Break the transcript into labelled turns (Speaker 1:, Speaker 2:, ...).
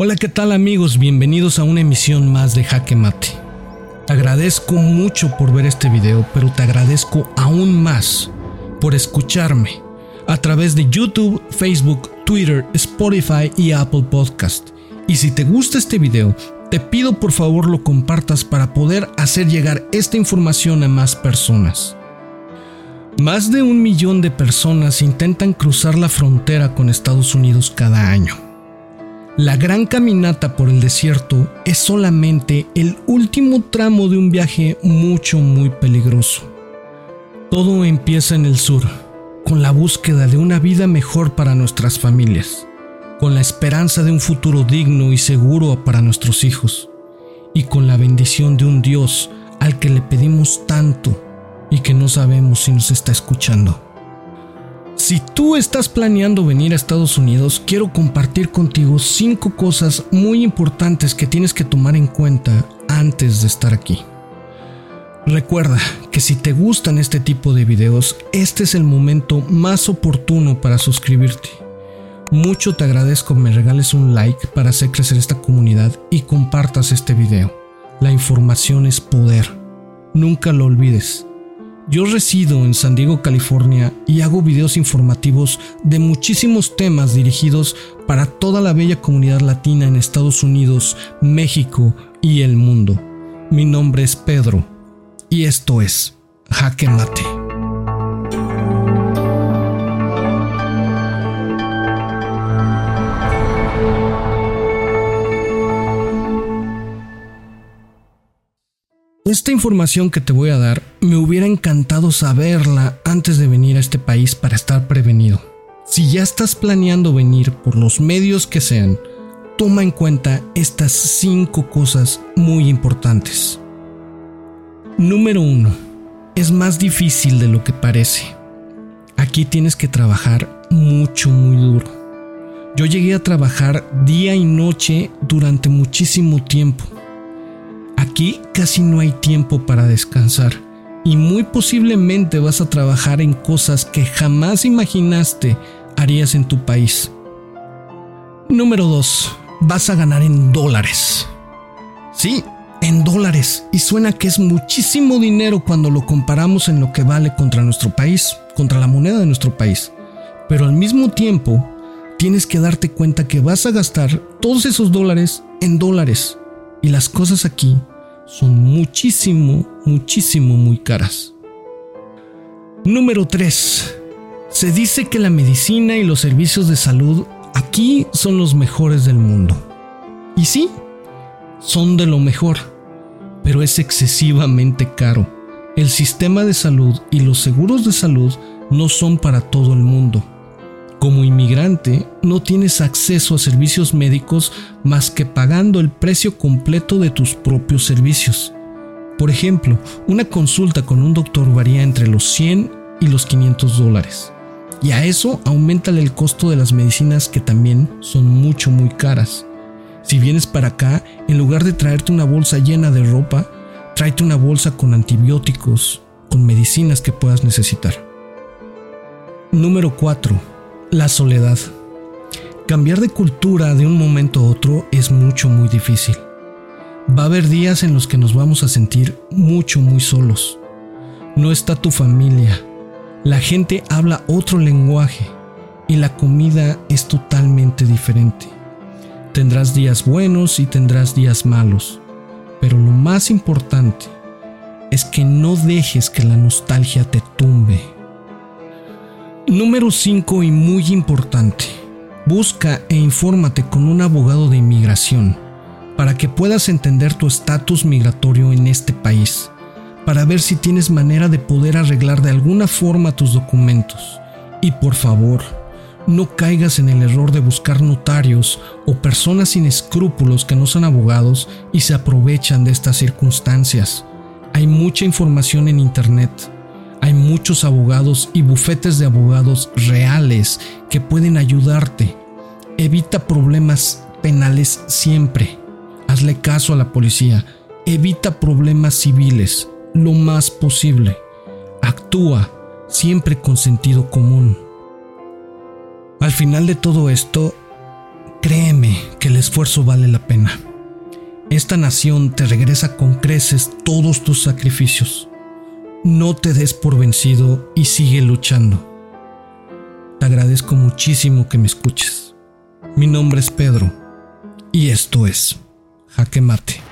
Speaker 1: Hola, ¿qué tal amigos? Bienvenidos a una emisión más de Jaque Mate. Te agradezco mucho por ver este video, pero te agradezco aún más por escucharme a través de YouTube, Facebook, Twitter, Spotify y Apple Podcast. Y si te gusta este video, te pido por favor lo compartas para poder hacer llegar esta información a más personas. Más de un millón de personas intentan cruzar la frontera con Estados Unidos cada año. La gran caminata por el desierto es solamente el último tramo de un viaje mucho muy peligroso. Todo empieza en el sur, con la búsqueda de una vida mejor para nuestras familias, con la esperanza de un futuro digno y seguro para nuestros hijos, y con la bendición de un Dios al que le pedimos tanto y que no sabemos si nos está escuchando. Si tú estás planeando venir a Estados Unidos, quiero compartir contigo cinco cosas muy importantes que tienes que tomar en cuenta antes de estar aquí. Recuerda que si te gustan este tipo de videos, este es el momento más oportuno para suscribirte. Mucho te agradezco me regales un like para hacer crecer esta comunidad y compartas este video. La información es poder. Nunca lo olvides. Yo resido en San Diego, California y hago videos informativos de muchísimos temas dirigidos para toda la bella comunidad latina en Estados Unidos, México y el mundo. Mi nombre es Pedro y esto es Jaque Mate. Esta información que te voy a dar me hubiera encantado saberla antes de venir a este país para estar prevenido. Si ya estás planeando venir por los medios que sean, toma en cuenta estas cinco cosas muy importantes. Número 1. Es más difícil de lo que parece. Aquí tienes que trabajar mucho, muy duro. Yo llegué a trabajar día y noche durante muchísimo tiempo Aquí casi no hay tiempo para descansar y muy posiblemente vas a trabajar en cosas que jamás imaginaste harías en tu país. Número 2. Vas a ganar en dólares. Sí, en dólares. Y suena que es muchísimo dinero cuando lo comparamos en lo que vale contra nuestro país, contra la moneda de nuestro país. Pero al mismo tiempo, tienes que darte cuenta que vas a gastar todos esos dólares en dólares. Y las cosas aquí son muchísimo, muchísimo muy caras. Número 3. Se dice que la medicina y los servicios de salud aquí son los mejores del mundo. Y sí, son de lo mejor, pero es excesivamente caro. El sistema de salud y los seguros de salud no son para todo el mundo. Como inmigrante, no tienes acceso a servicios médicos más que pagando el precio completo de tus propios servicios. Por ejemplo, una consulta con un doctor varía entre los 100 y los 500 dólares. Y a eso aumentale el costo de las medicinas que también son mucho muy caras. Si vienes para acá, en lugar de traerte una bolsa llena de ropa, tráete una bolsa con antibióticos, con medicinas que puedas necesitar. Número 4 la soledad. Cambiar de cultura de un momento a otro es mucho, muy difícil. Va a haber días en los que nos vamos a sentir mucho, muy solos. No está tu familia. La gente habla otro lenguaje y la comida es totalmente diferente. Tendrás días buenos y tendrás días malos, pero lo más importante es que no dejes que la nostalgia te tumbe Número 5 y muy importante. Busca e infórmate con un abogado de inmigración para que puedas entender tu estatus migratorio en este país, para ver si tienes manera de poder arreglar de alguna forma tus documentos. Y por favor, no caigas en el error de buscar notarios o personas sin escrúpulos que no son abogados y se aprovechan de estas circunstancias. Hay mucha información en Internet hay muchos abogados y bufetes de abogados reales que pueden ayudarte. Evita problemas penales siempre. Hazle caso a la policía. Evita problemas civiles lo más posible. Actúa siempre con sentido común. Al final de todo esto, créeme que el esfuerzo vale la pena. Esta nación te regresa con creces todos tus sacrificios. No te des por vencido y sigue luchando. Te agradezco muchísimo que me escuches. Mi nombre es Pedro y esto es Jaque Mate.